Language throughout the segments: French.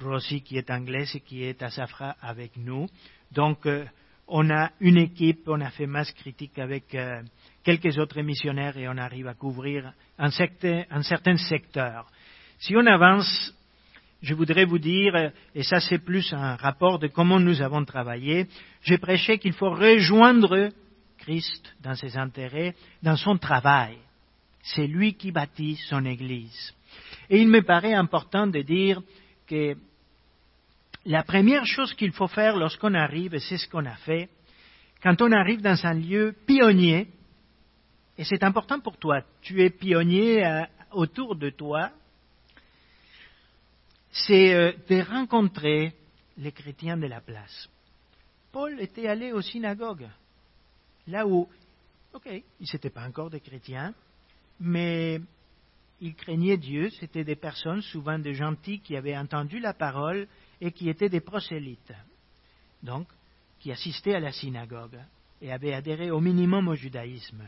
Rossi qui est anglaise et qui est à Safra avec nous. Donc, euh, on a une équipe, on a fait masse critique avec euh, quelques autres missionnaires et on arrive à couvrir un, un certain secteur. Si on avance, je voudrais vous dire, et ça c'est plus un rapport de comment nous avons travaillé, j'ai prêché qu'il faut rejoindre Christ dans ses intérêts, dans son travail. C'est lui qui bâtit son Église. Et il me paraît important de dire que la première chose qu'il faut faire lorsqu'on arrive, et c'est ce qu'on a fait, quand on arrive dans un lieu pionnier, et c'est important pour toi, tu es pionnier euh, autour de toi, c'est euh, de rencontrer les chrétiens de la place. Paul était allé aux synagogues, là où, ok, ils n'étaient pas encore des chrétiens, mais ils craignaient Dieu, c'était des personnes, souvent des gentils, qui avaient entendu la parole et qui étaient des prosélytes, donc qui assistaient à la synagogue et avaient adhéré au minimum au judaïsme.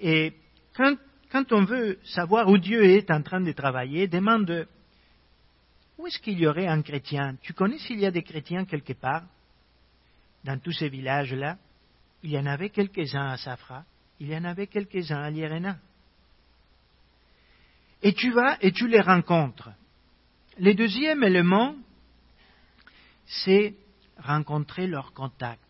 Et quand, quand on veut savoir où Dieu est en train de travailler, demande où est-ce qu'il y aurait un chrétien? Tu connais s'il y a des chrétiens quelque part? Dans tous ces villages-là, il y en avait quelques-uns à Safra, il y en avait quelques-uns à Lierena. Et tu vas et tu les rencontres. Le deuxième élément, c'est rencontrer leur contact.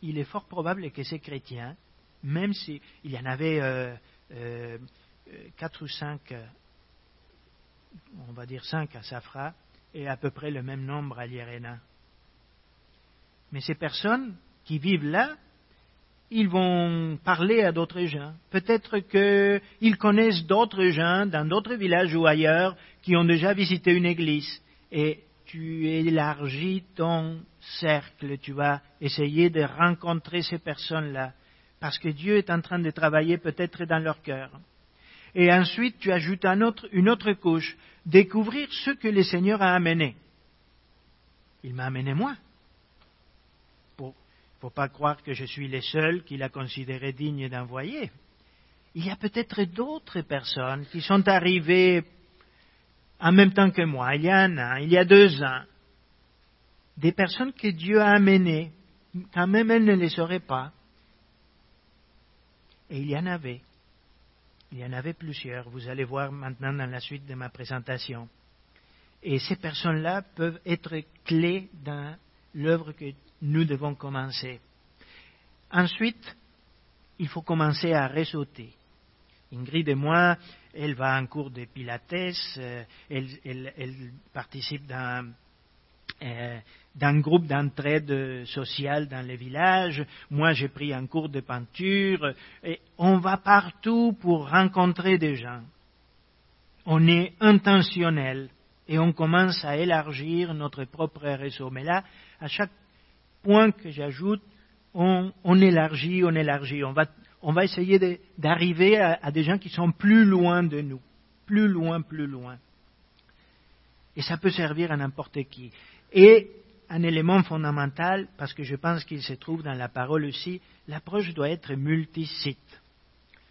Il est fort probable que ces chrétiens, même s'il y en avait euh, euh, quatre ou cinq, on va dire cinq à Safra, et à peu près le même nombre à Lierena. Mais ces personnes qui vivent là, ils vont parler à d'autres gens. Peut-être qu'ils connaissent d'autres gens dans d'autres villages ou ailleurs qui ont déjà visité une église. Et tu élargis ton cercle, tu vas essayer de rencontrer ces personnes-là, parce que Dieu est en train de travailler peut-être dans leur cœur. Et ensuite, tu ajoutes une autre couche, découvrir ce que le Seigneur a amené. Il m'a amené moi. Faut pas croire que je suis le seul qu'il a considéré digne d'envoyer. Il y a peut-être d'autres personnes qui sont arrivées en même temps que moi, il y a un an, il y a deux ans, des personnes que Dieu a amenées, quand même elles ne les sauraient pas. Et il y en avait. Il y en avait plusieurs. Vous allez voir maintenant dans la suite de ma présentation. Et ces personnes-là peuvent être clés dans l'œuvre que nous devons commencer. Ensuite, il faut commencer à ressauter. Ingrid et moi, elle va en cours de pilates, euh, elle, participe dans, euh, groupe d'entraide sociale dans les villages. Moi, j'ai pris un cours de peinture. On va partout pour rencontrer des gens. On est intentionnel et on commence à élargir notre propre réseau. Mais là, à chaque point que j'ajoute, on, élargit, on élargit. On va on va essayer d'arriver à, des gens qui sont plus loin de nous, plus loin, plus loin. Et ça peut servir à n'importe qui. Et un élément fondamental, parce que je pense qu'il se trouve dans la parole aussi, l'approche doit être multisite.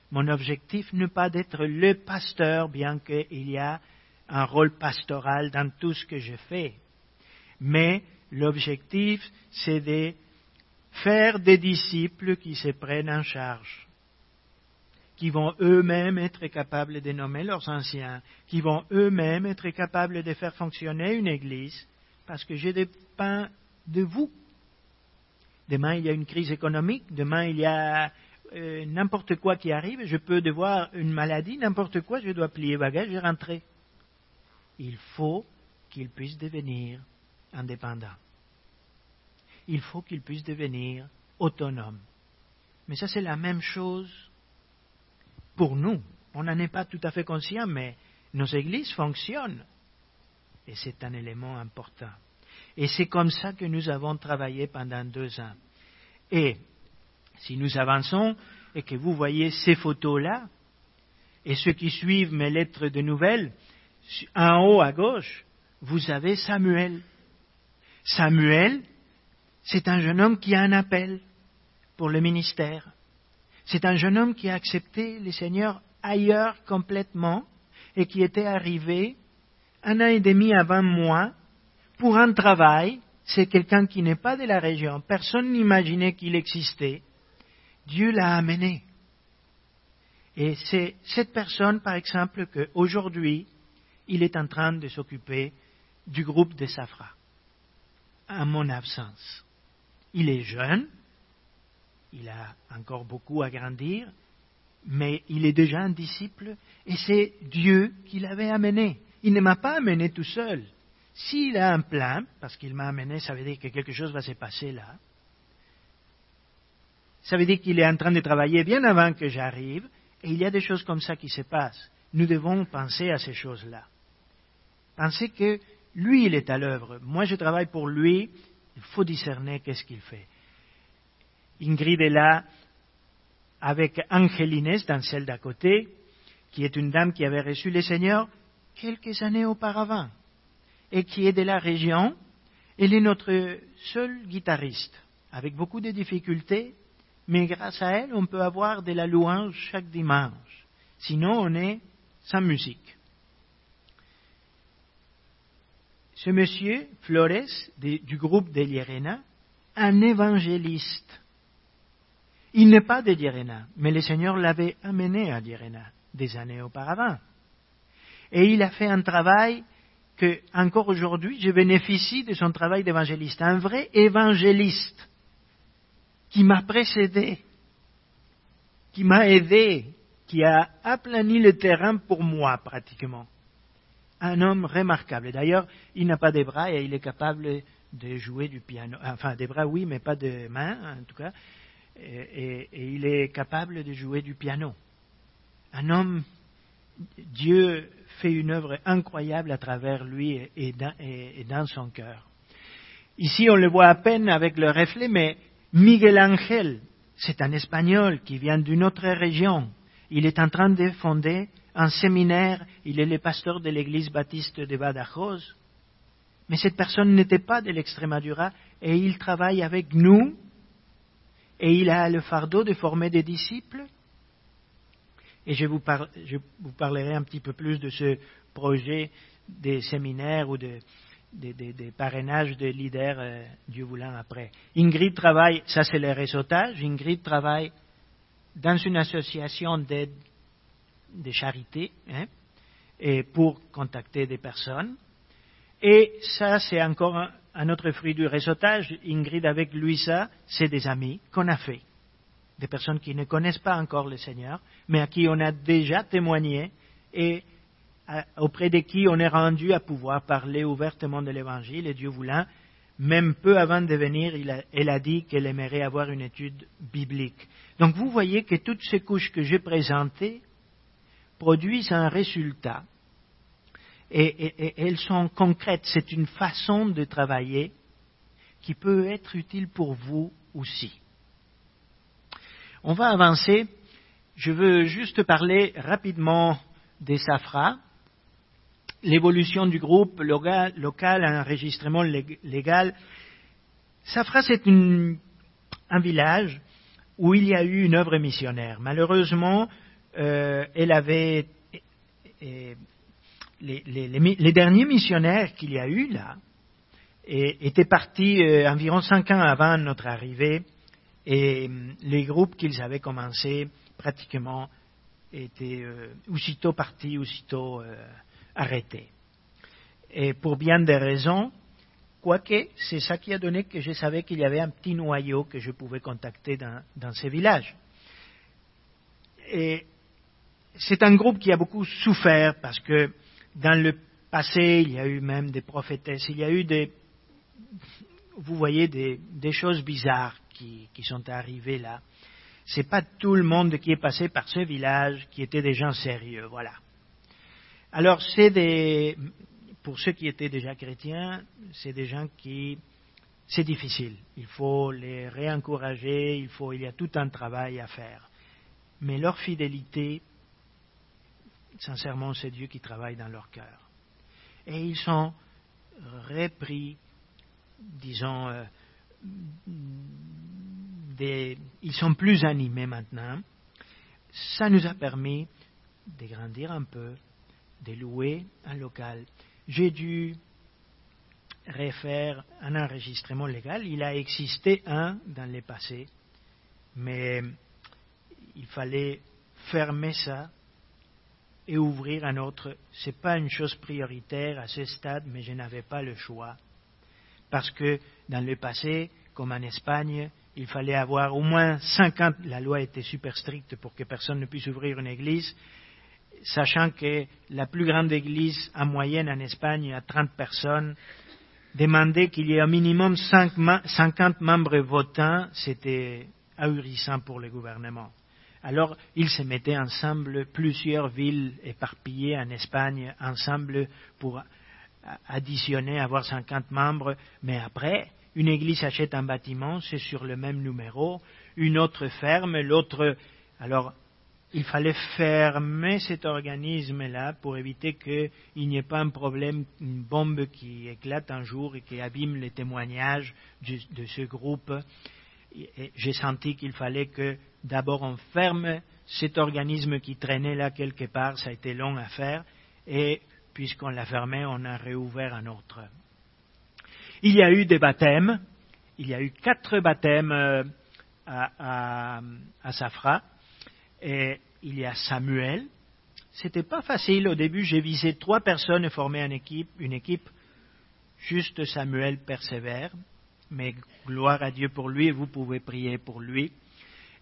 Mon objectif n'est pas d'être le pasteur, bien qu'il y a un rôle pastoral dans tout ce que je fais. Mais l'objectif, c'est de faire des disciples qui se prennent en charge, qui vont eux-mêmes être capables de nommer leurs anciens, qui vont eux-mêmes être capables de faire fonctionner une église, parce que je dépends de vous. Demain, il y a une crise économique, demain, il y a euh, n'importe quoi qui arrive, je peux devoir une maladie, n'importe quoi, je dois plier bagage et rentrer. Il faut qu'ils puissent devenir indépendants il faut qu'il puisse devenir autonome. Mais ça, c'est la même chose pour nous. On n'en est pas tout à fait conscient, mais nos églises fonctionnent. Et c'est un élément important. Et c'est comme ça que nous avons travaillé pendant deux ans. Et si nous avançons et que vous voyez ces photos-là, et ceux qui suivent mes lettres de nouvelles, en haut à gauche, vous avez Samuel. Samuel, c'est un jeune homme qui a un appel pour le ministère. C'est un jeune homme qui a accepté le Seigneur ailleurs complètement et qui était arrivé un an et demi avant moi pour un travail. C'est quelqu'un qui n'est pas de la région. Personne n'imaginait qu'il existait. Dieu l'a amené. Et c'est cette personne, par exemple, qu'aujourd'hui, il est en train de s'occuper du groupe des Safra, à mon absence. Il est jeune, il a encore beaucoup à grandir, mais il est déjà un disciple et c'est Dieu qui l'avait amené. Il ne m'a pas amené tout seul. S'il a un plan, parce qu'il m'a amené, ça veut dire que quelque chose va se passer là. Ça veut dire qu'il est en train de travailler bien avant que j'arrive, et il y a des choses comme ça qui se passent. Nous devons penser à ces choses-là. Penser que lui, il est à l'œuvre. Moi, je travaille pour lui. Il faut discerner qu'est-ce qu'il fait. Ingrid est là avec Angelines dans celle d'à côté, qui est une dame qui avait reçu le Seigneur quelques années auparavant et qui est de la région. Elle est notre seule guitariste, avec beaucoup de difficultés, mais grâce à elle, on peut avoir de la louange chaque dimanche. Sinon, on est sans musique. Ce monsieur, Flores, du groupe de Lierena, un évangéliste. Il n'est pas de Lierena, mais le Seigneur l'avait amené à Lierena des années auparavant. Et il a fait un travail que, encore aujourd'hui, je bénéficie de son travail d'évangéliste. Un vrai évangéliste qui m'a précédé, qui m'a aidé, qui a aplani le terrain pour moi pratiquement. Un homme remarquable. D'ailleurs, il n'a pas de bras et il est capable de jouer du piano. Enfin, des bras oui, mais pas de mains en tout cas. Et, il est capable de jouer du piano. Un homme, Dieu fait une œuvre incroyable à travers lui et dans, et dans son cœur. Ici, on le voit à peine avec le reflet, mais Miguel Ángel, c'est un Espagnol qui vient d'une autre région. Il est en train de fonder un séminaire, il est le pasteur de l'église baptiste de Badajoz. Mais cette personne n'était pas de l'Extremadura et il travaille avec nous et il a le fardeau de former des disciples. Et je vous, je vous parlerai un petit peu plus de ce projet des séminaires ou de, des, parrainages de leaders, euh, Dieu voulant, après. Ingrid travaille, ça c'est le réseautage, Ingrid travaille dans une association d'aide de charité hein, et pour contacter des personnes. Et ça, c'est encore un, autre fruit du réseautage. Ingrid, avec Louisa, c'est des amis qu'on a fait. Des personnes qui ne connaissent pas encore le Seigneur, mais à qui on a déjà témoigné et auprès de qui on est rendu à pouvoir parler ouvertement de l'Évangile, et Dieu voulant, même peu avant de venir, elle a dit qu'elle aimerait avoir une étude biblique. Donc vous voyez que toutes ces couches que j'ai présentées produisent un résultat. et, elles sont concrètes. C'est une façon de travailler qui peut être utile pour vous aussi. On va avancer. Je veux juste parler rapidement des safras l'évolution du groupe local, enregistrement légal. Safra, c'est un village où il y a eu une œuvre missionnaire. Malheureusement, euh, elle avait les, derniers missionnaires qu'il y a eu là étaient partis euh, environ cinq ans avant notre arrivée et les groupes qu'ils avaient commencé pratiquement étaient euh, aussitôt partis, aussitôt arrêté. Et pour bien des raisons, quoique c'est ça qui a donné que je savais qu'il y avait un petit noyau que je pouvais contacter dans, dans ces villages. Et c'est un groupe qui a beaucoup souffert parce que dans le passé, il y a eu même des prophétesses, il y a eu des, vous voyez, des, choses bizarres qui, qui sont arrivées là. C'est pas tout le monde qui est passé par ce village qui étaient des gens sérieux, voilà. Alors, c'est des, pour ceux qui étaient déjà chrétiens, c'est des gens qui, c'est difficile. Il faut les réencourager, il faut, il y a tout un travail à faire. Mais leur fidélité, sincèrement, c'est Dieu qui travaille dans leur cœur. Et ils sont repris, disons, euh, ils sont plus animés maintenant. Ça nous a permis de grandir un peu, de louer un local. j'ai dû refaire un enregistrement légal. Il a existé un dans le passé, mais il fallait fermer ça et ouvrir un autre. Ce n'est pas une chose prioritaire à ce stade, mais je n'avais pas le choix. Parce que dans le passé, comme en Espagne, il fallait avoir au moins 50, la loi était super stricte pour que personne ne puisse ouvrir une église, sachant que la plus grande église en moyenne en Espagne a 30 personnes, demander qu'il y ait au minimum 50 membres votants, c'était ahurissant pour le gouvernement. Alors, ils se mettaient ensemble, plusieurs villes éparpillées en Espagne, ensemble pour additionner, avoir 50 membres, mais après, une église achète un bâtiment, c'est sur le même numéro, une autre ferme, l'autre. Alors, il fallait fermer cet organisme-là pour éviter qu'il n'y ait pas un problème, une bombe qui éclate un jour et qui abîme les témoignages de ce groupe. J'ai senti qu'il fallait que d'abord on ferme cet organisme qui traînait là quelque part, ça a été long à faire, et puisqu'on l'a fermé, on a réouvert un autre. Il y a eu des baptêmes. Il y a eu quatre baptêmes euh, à, Safra. Et il y a Samuel. C'était pas facile au début. J'ai visé trois personnes et formé une équipe. Une équipe. Juste Samuel persévère. Mais gloire à Dieu pour lui et vous pouvez prier pour lui.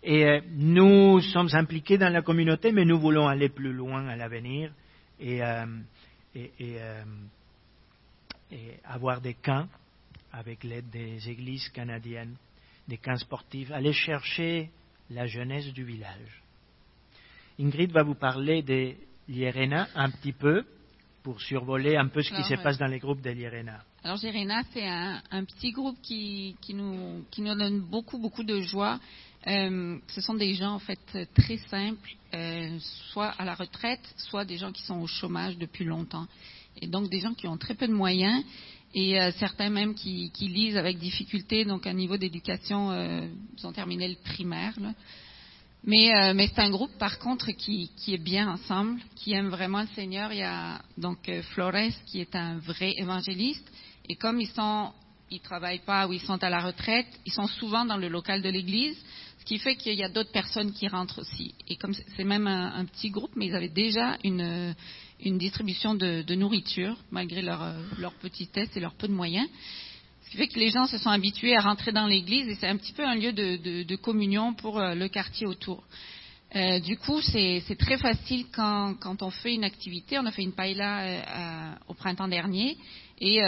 Et euh, nous sommes impliqués dans la communauté, mais nous voulons aller plus loin à l'avenir et, euh, et avoir des camps avec l'aide des églises canadiennes, des camps sportifs, aller chercher la jeunesse du village. Ingrid va vous parler de l'IRENA un petit peu pour survoler un peu ce qui se passe dans les groupes de l'IRENA. Alors l'IRENA, c'est un, petit groupe qui, nous, donne beaucoup, beaucoup de joie. Euh, ce sont des gens en fait très simples, euh, soit à la retraite, soit des gens qui sont au chômage depuis longtemps. Et donc des gens qui ont très peu de moyens et euh, certains même qui, lisent avec difficulté, donc à niveau d'éducation, ils ont terminé le primaire. Mais, mais c'est un groupe par contre qui, qui, est bien ensemble, qui aime vraiment le Seigneur. Il y a donc Flores qui est un vrai évangéliste, et comme ils sont, ils travaillent pas ou ils sont à la retraite, ils sont souvent dans le local de l'Église, ce qui fait qu'il y a d'autres personnes qui rentrent aussi. Et comme c'est même un, petit groupe, mais ils avaient déjà une distribution de, nourriture, malgré leur, euh, leur petitesse et leur peu de moyens. Ce qui fait que les gens se sont habitués à rentrer dans l'église et c'est un petit peu un lieu de, communion pour euh, le quartier autour. Euh, du coup, c'est très facile quand, on fait une activité. On a fait une paella au printemps dernier et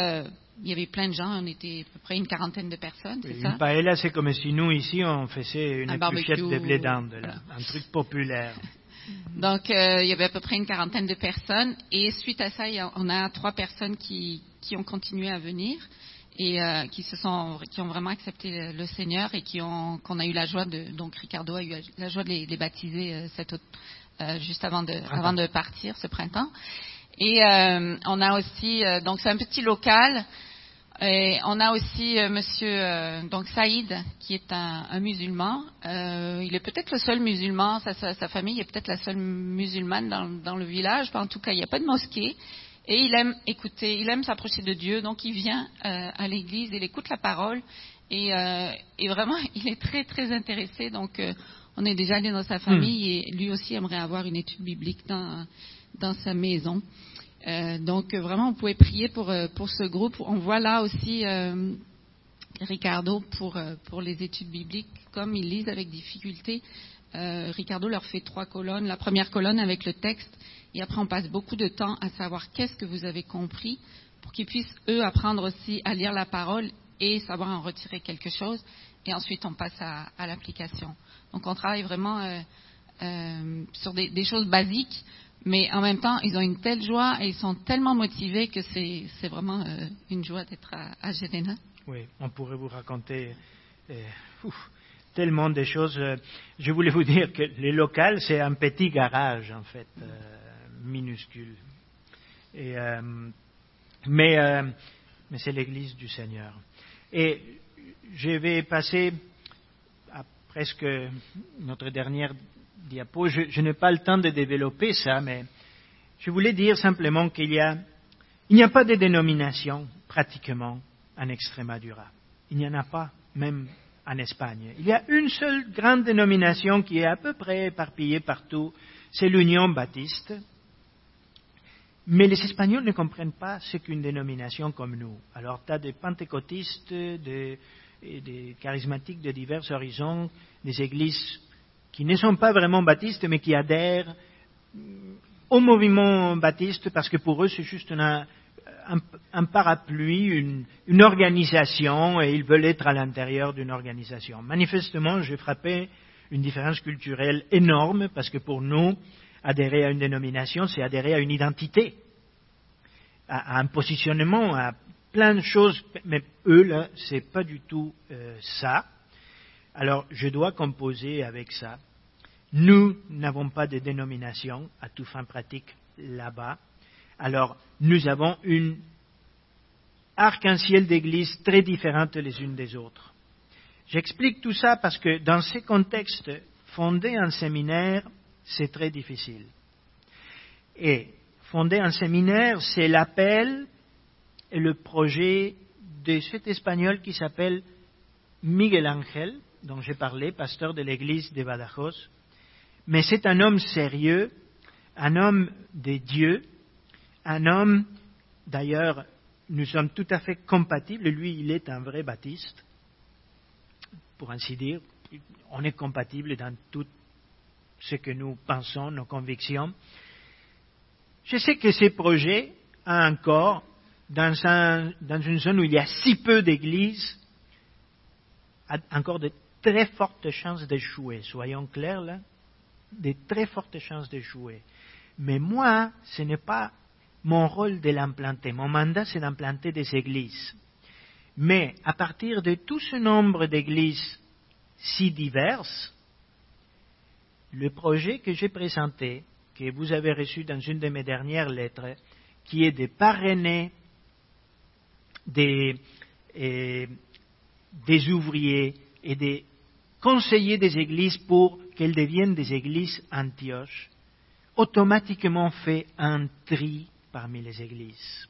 il y avait plein de gens. On était à peu près une quarantaine de personnes. une paella, c'est comme si nous ici on faisait une épluchette de blé d'Inde, un truc populaire. Donc, euh, il y avait à peu près une quarantaine de personnes. Et suite à ça, on a trois personnes qui, ont continué à venir et euh, qui se sont, qui ont vraiment accepté le, Seigneur et qui ont, qu'on a eu la joie de, donc Ricardo a eu la joie de les, baptiser euh, cette, juste avant de, avant de partir ce printemps. Et on a aussi, donc c'est un petit local et on a aussi euh, Monsieur euh, donc Saïd, qui est un, musulman. Euh, il est peut-être le seul musulman, sa, sa, famille est peut-être la seule musulmane dans, dans, le village. En tout cas, il n'y a pas de mosquée. Et il aime écouter, il aime s'approcher de Dieu. Donc, il vient à l'église, il écoute la parole. Et, et, vraiment, il est très, très intéressé. Donc, on est déjà allé dans sa famille hmm. et lui aussi aimerait avoir une étude biblique dans, dans sa maison. Euh, donc vraiment, on pouvait prier pour, euh, pour ce groupe. On voit là aussi euh, Ricardo pour, pour les études bibliques, comme ils lisent avec difficulté. Ricardo leur fait trois colonnes. La première colonne avec le texte, et après on passe beaucoup de temps à savoir qu'est-ce que vous avez compris, pour qu'ils puissent eux apprendre aussi à lire la parole et savoir en retirer quelque chose. Et ensuite on passe à, l'application. Donc on travaille vraiment sur des, choses basiques mais en même temps, ils ont une telle joie et ils sont tellement motivés que c'est vraiment euh, une joie d'être à, à Oui, on pourrait vous raconter euh, tellement de choses. Je voulais vous dire que le local, c'est un petit garage, en fait, euh, minuscule. Et, mais mais c'est l'église du Seigneur. Et je vais passer à presque notre dernière je, n'ai pas le temps de développer ça, mais je voulais dire simplement qu'il n'y a pas de dénomination pratiquement en Extremadura. Il n'y en a pas, même en Espagne. Il y a une seule grande dénomination qui est à peu près éparpillée partout, c'est l'Union baptiste. Mais les Espagnols ne comprennent pas ce qu'une dénomination comme nous. Alors, tu as des pentecôtistes, des, charismatiques de divers horizons, des églises qui ne sont pas vraiment baptistes, mais qui adhèrent au mouvement baptiste parce que pour eux, c'est juste un, un, parapluie, une, une, organisation, et ils veulent être à l'intérieur d'une organisation. Manifestement, j'ai frappé une différence culturelle énorme, parce que pour nous, adhérer à une dénomination, c'est adhérer à une identité, à, un positionnement, à plein de choses, mais eux, là, c'est pas du tout euh, ça. Alors, je dois composer avec ça. Nous n'avons pas de dénomination à tout fin pratique là-bas. Alors, nous avons une arc-en-ciel d'églises très différentes les unes des autres. J'explique tout ça parce que dans ces contextes, fonder un séminaire, c'est très difficile. Et fonder un séminaire, c'est l'appel et le projet de cet Espagnol qui s'appelle Miguel Ángel, dont j'ai parlé, pasteur de l'église de Badajoz. Mais c'est un homme sérieux, un homme de Dieu, un homme, d'ailleurs, nous sommes tout à fait compatibles. Lui, il est un vrai baptiste, pour ainsi dire. On est compatibles dans tout ce que nous pensons, nos convictions. Je sais que ces projets ont encore, dans, dans une zone où il y a si peu d'églises, encore de très fortes chances d'échouer. Soyons clairs là, de très fortes chances d'échouer. Mais moi, ce n'est pas mon rôle de l'implanter. Mon mandat, c'est d'implanter des églises. Mais à partir de tout ce nombre d'églises si diverses, le projet que j'ai présenté, que vous avez reçu dans une de mes dernières lettres, qui est de parrainer des, des ouvriers et de conseiller des églises pour qu'elles deviennent des églises Antioche, automatiquement fait un tri parmi les églises.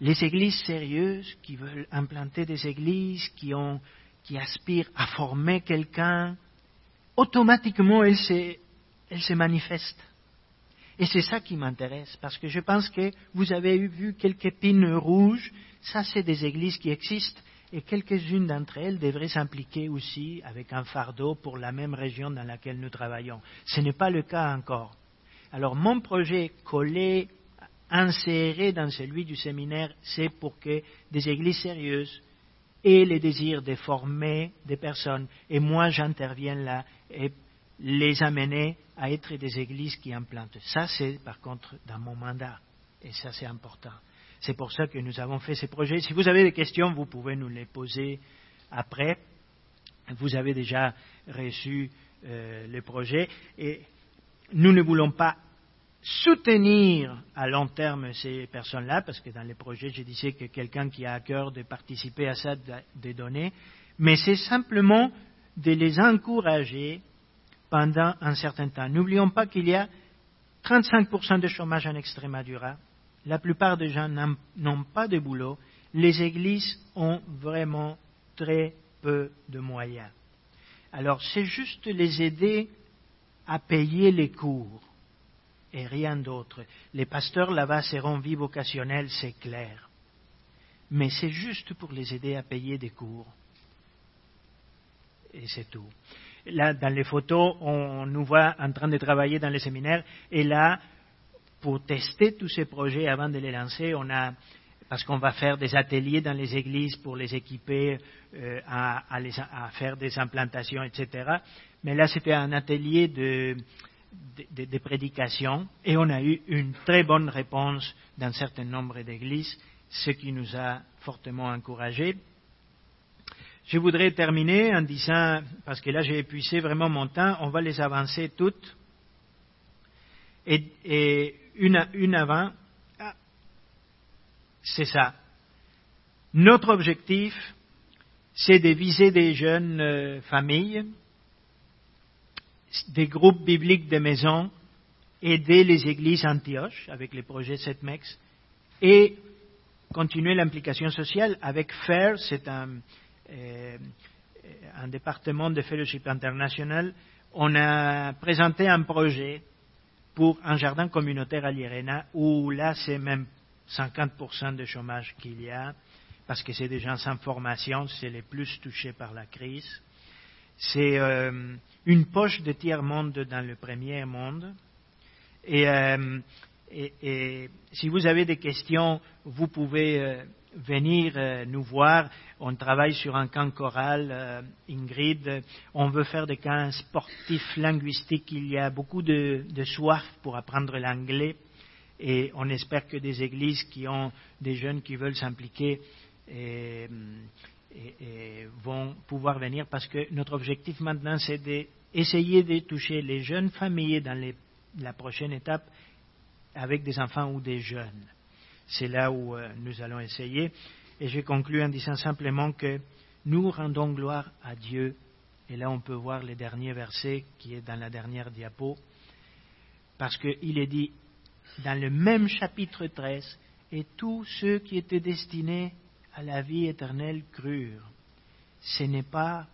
Les églises sérieuses qui veulent implanter des églises, qui, ont, qui aspirent à former quelqu'un, automatiquement elles se, manifestent. Et c'est ça qui m'intéresse, parce que je pense que vous avez vu quelques pines rouges, ça c'est des églises qui existent, et quelques-unes d'entre elles devraient s'impliquer aussi avec un fardeau pour la même région dans laquelle nous travaillons. Ce n'est pas le cas encore. Alors mon projet collé, inséré dans celui du séminaire, c'est pour que des églises sérieuses aient le désir de former des personnes, et moi j'interviens là et les amener à être des églises qui implantent. Ça, c'est par contre dans mon mandat, et ça c'est important. C'est pour ça que nous avons fait ces projets. Si vous avez des questions, vous pouvez nous les poser après. Vous avez déjà reçu euh, le projet et nous ne voulons pas soutenir à long terme ces personnes-là, parce que dans les projets, je disais que quelqu'un qui a à cœur de participer à ça, de donner, mais c'est simplement de les encourager pendant un certain temps. N'oublions pas qu'il y a 35% de chômage en Extremadura. La plupart des gens n'ont pas de boulot. Les églises ont vraiment très peu de moyens. Alors, c'est juste les aider à payer les cours et rien d'autre. Les pasteurs là-bas seront vie vocationnelle, c'est clair. Mais c'est juste pour les aider à payer des cours. Et c'est tout. Là, dans les photos, on nous voit en train de travailler dans les séminaires. Et là, pour tester tous ces projets avant de les lancer, on a, parce qu'on va faire des ateliers dans les églises pour les équiper euh, à, à, faire des implantations, etc. Mais là, c'était un atelier de, des prédications et on a eu une très bonne réponse d'un certain nombre d'églises, ce qui nous a fortement encouragés. Je voudrais terminer en disant, parce que là j'ai épuisé vraiment mon temps, on va les avancer toutes. Et, une, une avant, ah, c'est ça. Notre objectif, c'est de viser des jeunes euh, familles des groupes bibliques de maison aider les églises Antioche avec les projets SETMEX et continuer l'implication sociale avec FAIR, c'est un, euh, un département de fellowship international. On a présenté un projet pour un jardin communautaire à l'Irena où là c'est même 50% de chômage qu'il y a parce que c'est des gens sans formation, c'est les plus touchés par la crise. C'est euh, une poche de tiers-monde dans le premier monde. Et, euh, si vous avez des questions, vous pouvez euh, venir euh, nous voir. On travaille sur un camp choral, Ingrid. On veut faire des camps sportifs linguistiques. Il y a beaucoup de, de soif pour apprendre l'anglais. Et on espère que des églises qui ont des jeunes qui veulent s'impliquer et, vont pouvoir venir parce que notre objectif maintenant, c'est d'essayer de toucher les jeunes familles dans la prochaine étape avec des enfants ou des jeunes. C'est là où euh, nous allons essayer. Et je conclue en disant simplement que nous rendons gloire à Dieu. Et là, on peut voir les derniers versets qui est dans la dernière diapo. Parce qu'il est dit dans le même chapitre 13, et tous ceux qui étaient destinés à la vie éternelle crurent. Ce n'est pas,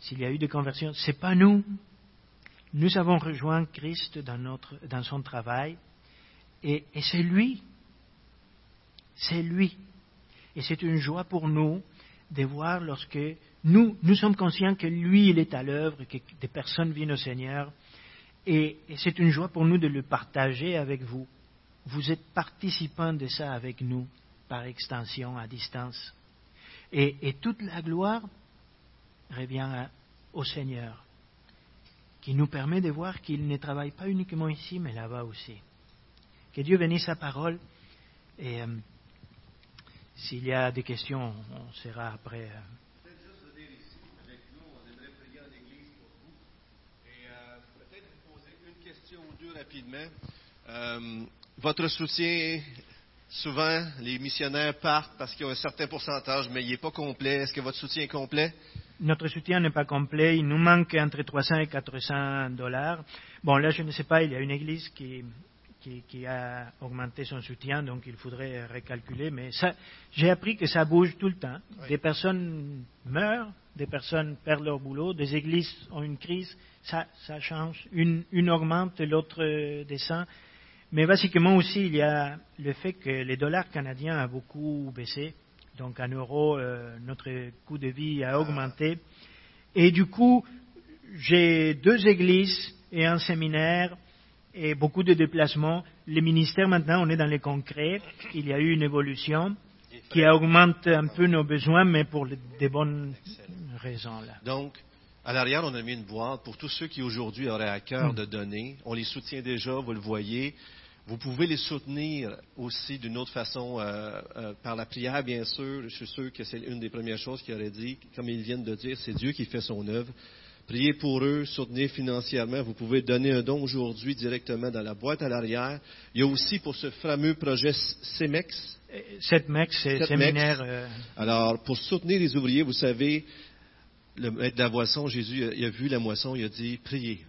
s'il y a eu des conversions, ce n'est pas nous. Nous avons rejoint Christ dans, son travail et, c'est lui. C'est lui. Et c'est une joie pour nous de voir lorsque nous, nous sommes conscients que lui, il est à l'œuvre, que des personnes viennent au Seigneur. Et, et c'est une joie pour nous de le partager avec vous. Vous êtes participants de ça avec nous, par extension, à distance. Et, toute la gloire revient au Seigneur, qui nous permet de voir qu'il ne travaille pas uniquement ici, mais là-bas aussi. Que Dieu bénisse sa parole. Et euh, s'il y a des questions, on sera après. Euh, rapidement. Euh, votre soutien, souvent, les missionnaires partent parce qu'il y a un certain pourcentage, mais il n'est pas complet. Est-ce que votre soutien est complet? Notre soutien n'est pas complet. Il nous manque entre 300 et 400 dollars. Bon, là, je ne sais pas, il y a une église qui, qui, qui a augmenté son soutien, donc il faudrait recalculer. Mais ça, j'ai appris que ça bouge tout le temps. Oui. Des personnes meurent, des personnes perdent leur boulot, des églises ont une crise, ça, ça change. Une, une augmente, l'autre descend. Mais basiquement aussi, il y a le fait que les dollars canadiens a beaucoup baissé. Donc en euros, euh, notre coût de vie a augmenté. Et du coup, j'ai deux églises et un séminaire et beaucoup de déplacements. Les ministères, maintenant, on est dans les concrets. Il y a eu une évolution qui augmente un peu nos besoins, mais pour des bonnes raisons. Là. À l'arrière, on a mis une boîte pour tous ceux qui aujourd'hui auraient à cœur Mm. de donner. On les soutient déjà, vous le voyez. Vous pouvez les soutenir aussi d'une autre façon, euh, euh, par la prière, bien sûr. Je suis sûr que c'est une des premières choses qu'il aurait dit. Comme ils viennent de dire, c'est Dieu qui fait son œuvre. Priez pour eux, soutenez financièrement. Vous pouvez donner un don aujourd'hui directement dans la boîte à l'arrière. Il y a aussi pour ce fameux projet CEMEX, Cette mec, c'est séminaire. euh, alors, pour soutenir les ouvriers, vous savez, le maître de la moisson, Jésus, il a vu la moisson, il a dit, priez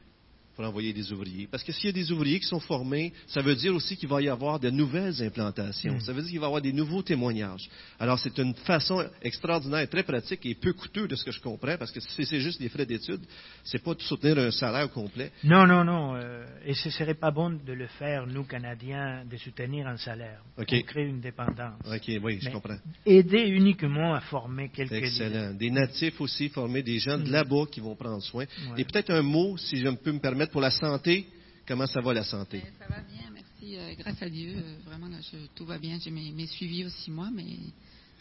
pour envoyer des ouvriers. Parce que s'il y a des ouvriers qui sont formés, ça veut dire aussi qu'il va y avoir de nouvelles implantations. Mm. Ça veut dire qu'il va y avoir des nouveaux témoignages. Alors, c'est une façon extraordinaire, très pratique et peu coûteux de ce que je comprends, parce que si c'est juste des frais d'études, c'est pas de soutenir un salaire complet. Non, non, non. euh, et ce serait pas bon de le faire, nous, Canadiens, de soutenir un salaire. OK. On crée une dépendance. OK, oui, je comprends. Aider uniquement à former quelques Excellent. Des natifs aussi, former des gens de Mm. là-bas qui vont prendre soin. Ouais. Et peut-être un mot, si je peux me permettre, pour la santé. Comment ça va la santé? Ben, ça va bien, merci. euh, grâce à Dieu, euh, vraiment, là, je- tout va bien. J'ai mes, mes suivis aussi, moi, mais.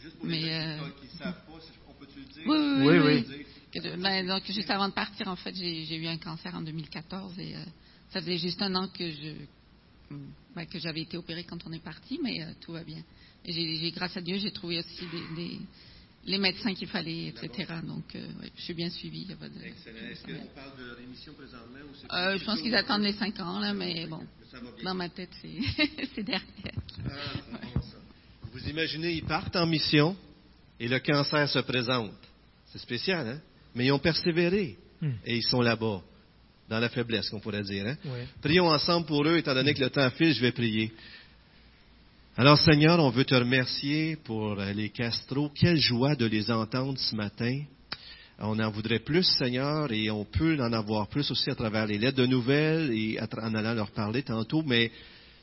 Juste pour les qui- euh, ne savent pas, on peut-tu le dire? Oui, oui, Oui, oui. Que je- ben, donc, juste avant de partir, en fait, j'ai eu un cancer en 2014 et euh, ça faisait juste un an que je ben, que j'avais été opérée quand on est parti, mais euh, tout va bien. J'ai- grâce à Dieu, j'ai trouvé aussi des, des- les médecins qu'il fallait, etc. Donc, euh, ouais, je suis bien suivie. il y a pas de- Excellent. Est-ce qu'on parle de rémission présentement? Ou c'est Euh, je pense qu'ils attendent les 5 ans, là, mais bon, dans ma tête, c'est derrière. Ah, bon. Vous imaginez, ils partent en mission et le cancer se présente. C'est spécial, hein? Mais ils ont persévéré Hmm. et ils sont là-bas. dans la faiblesse, qu'on pourrait dire. Hein? Prions ensemble pour eux, étant donné que le temps file, je vais prier. Alors Seigneur, on veut te remercier pour les Castro. Quelle joie de les entendre ce matin. On en voudrait plus, Seigneur, et on peut en avoir plus aussi à travers les lettres de nouvelles et en allant leur parler tantôt. Mais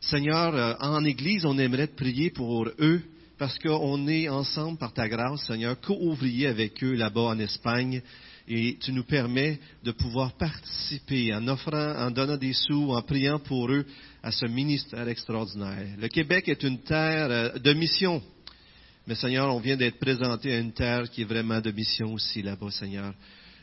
Seigneur, euh, en Église, on aimerait te prier pour eux parce qu'on est ensemble par ta grâce, Seigneur, co-ouvriers avec eux là-bas en Espagne. Et tu nous permets de pouvoir participer en offrant, en donnant des sous, en priant pour eux à ce ministère extraordinaire. Le Québec est une terre euh, de mission. Mais Seigneur, on vient d'être présenté à une terre qui est vraiment de mission aussi là-bas, Seigneur.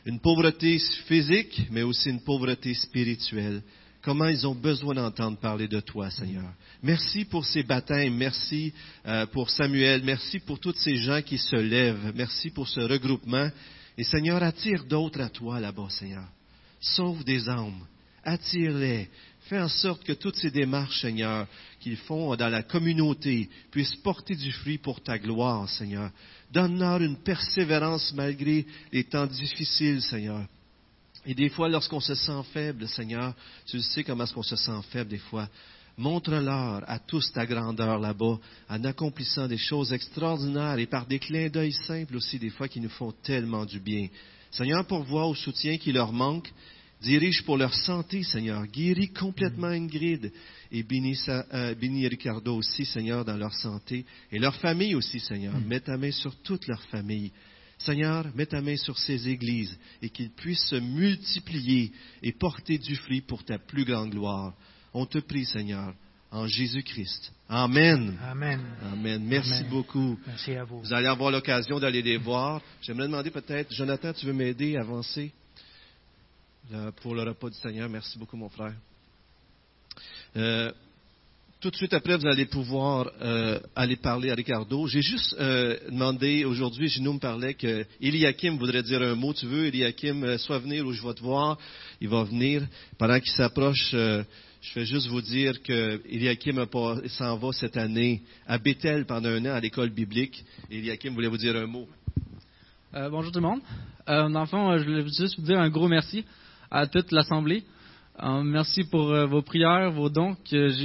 Une pauvreté physique, mais aussi une pauvreté spirituelle. Comment ils ont besoin d'entendre parler de toi, Seigneur. Merci pour ces baptêmes, merci euh, pour Samuel, merci pour tous ces gens qui se lèvent, merci pour ce regroupement. Et Seigneur, attire d'autres à toi là-bas, Seigneur. Sauve des âmes, attire-les. Fais en sorte que toutes ces démarches, Seigneur, qu'ils font dans la communauté puissent porter du fruit pour ta gloire, Seigneur. Donne-leur une persévérance malgré les temps difficiles, Seigneur. Et des fois, lorsqu'on se sent faible, Seigneur, tu sais comment est-ce qu'on se sent faible des fois. Montre-leur à tous ta grandeur là-bas, en accomplissant des choses extraordinaires et par des clins d'œil simples aussi, des fois qui nous font tellement du bien. Seigneur, pourvois au soutien qui leur manque, dirige pour leur santé, Seigneur. Guéris complètement Ingrid et bénis, euh, bénis Ricardo aussi, Seigneur, dans leur santé et leur famille aussi, Seigneur. Mets ta main sur toute leur famille. Seigneur, mets ta main sur ces églises et qu'ils puissent se multiplier et porter du fruit pour ta plus grande gloire. On te prie, Seigneur, en Jésus-Christ. Amen. Amen. Amen. Merci Amen. beaucoup. Merci à vous. Vous allez avoir l'occasion d'aller les voir. J'aimerais demander peut-être, Jonathan, tu veux m'aider à avancer? Pour le repas du Seigneur? Merci beaucoup, mon frère. Euh, tout de suite après, vous allez pouvoir euh, aller parler à Ricardo. J'ai juste euh, demandé, aujourd'hui, Gino me parlait que Eliakim voudrait dire un mot. Tu veux, Eliakim, soit venir où je vais te voir. Il va venir. Pendant qu'il s'approche, je vais juste vous dire que Eliakim s'en va cette année à Bethel pendant un an à l'école biblique. Eliakim voulait vous dire un mot. Euh, bonjour tout le monde. Euh, dans le fond, euh, je voulais juste vous dire un gros merci à toute l'Assemblée. Euh, merci pour vos prières, vos dons que j'ai eu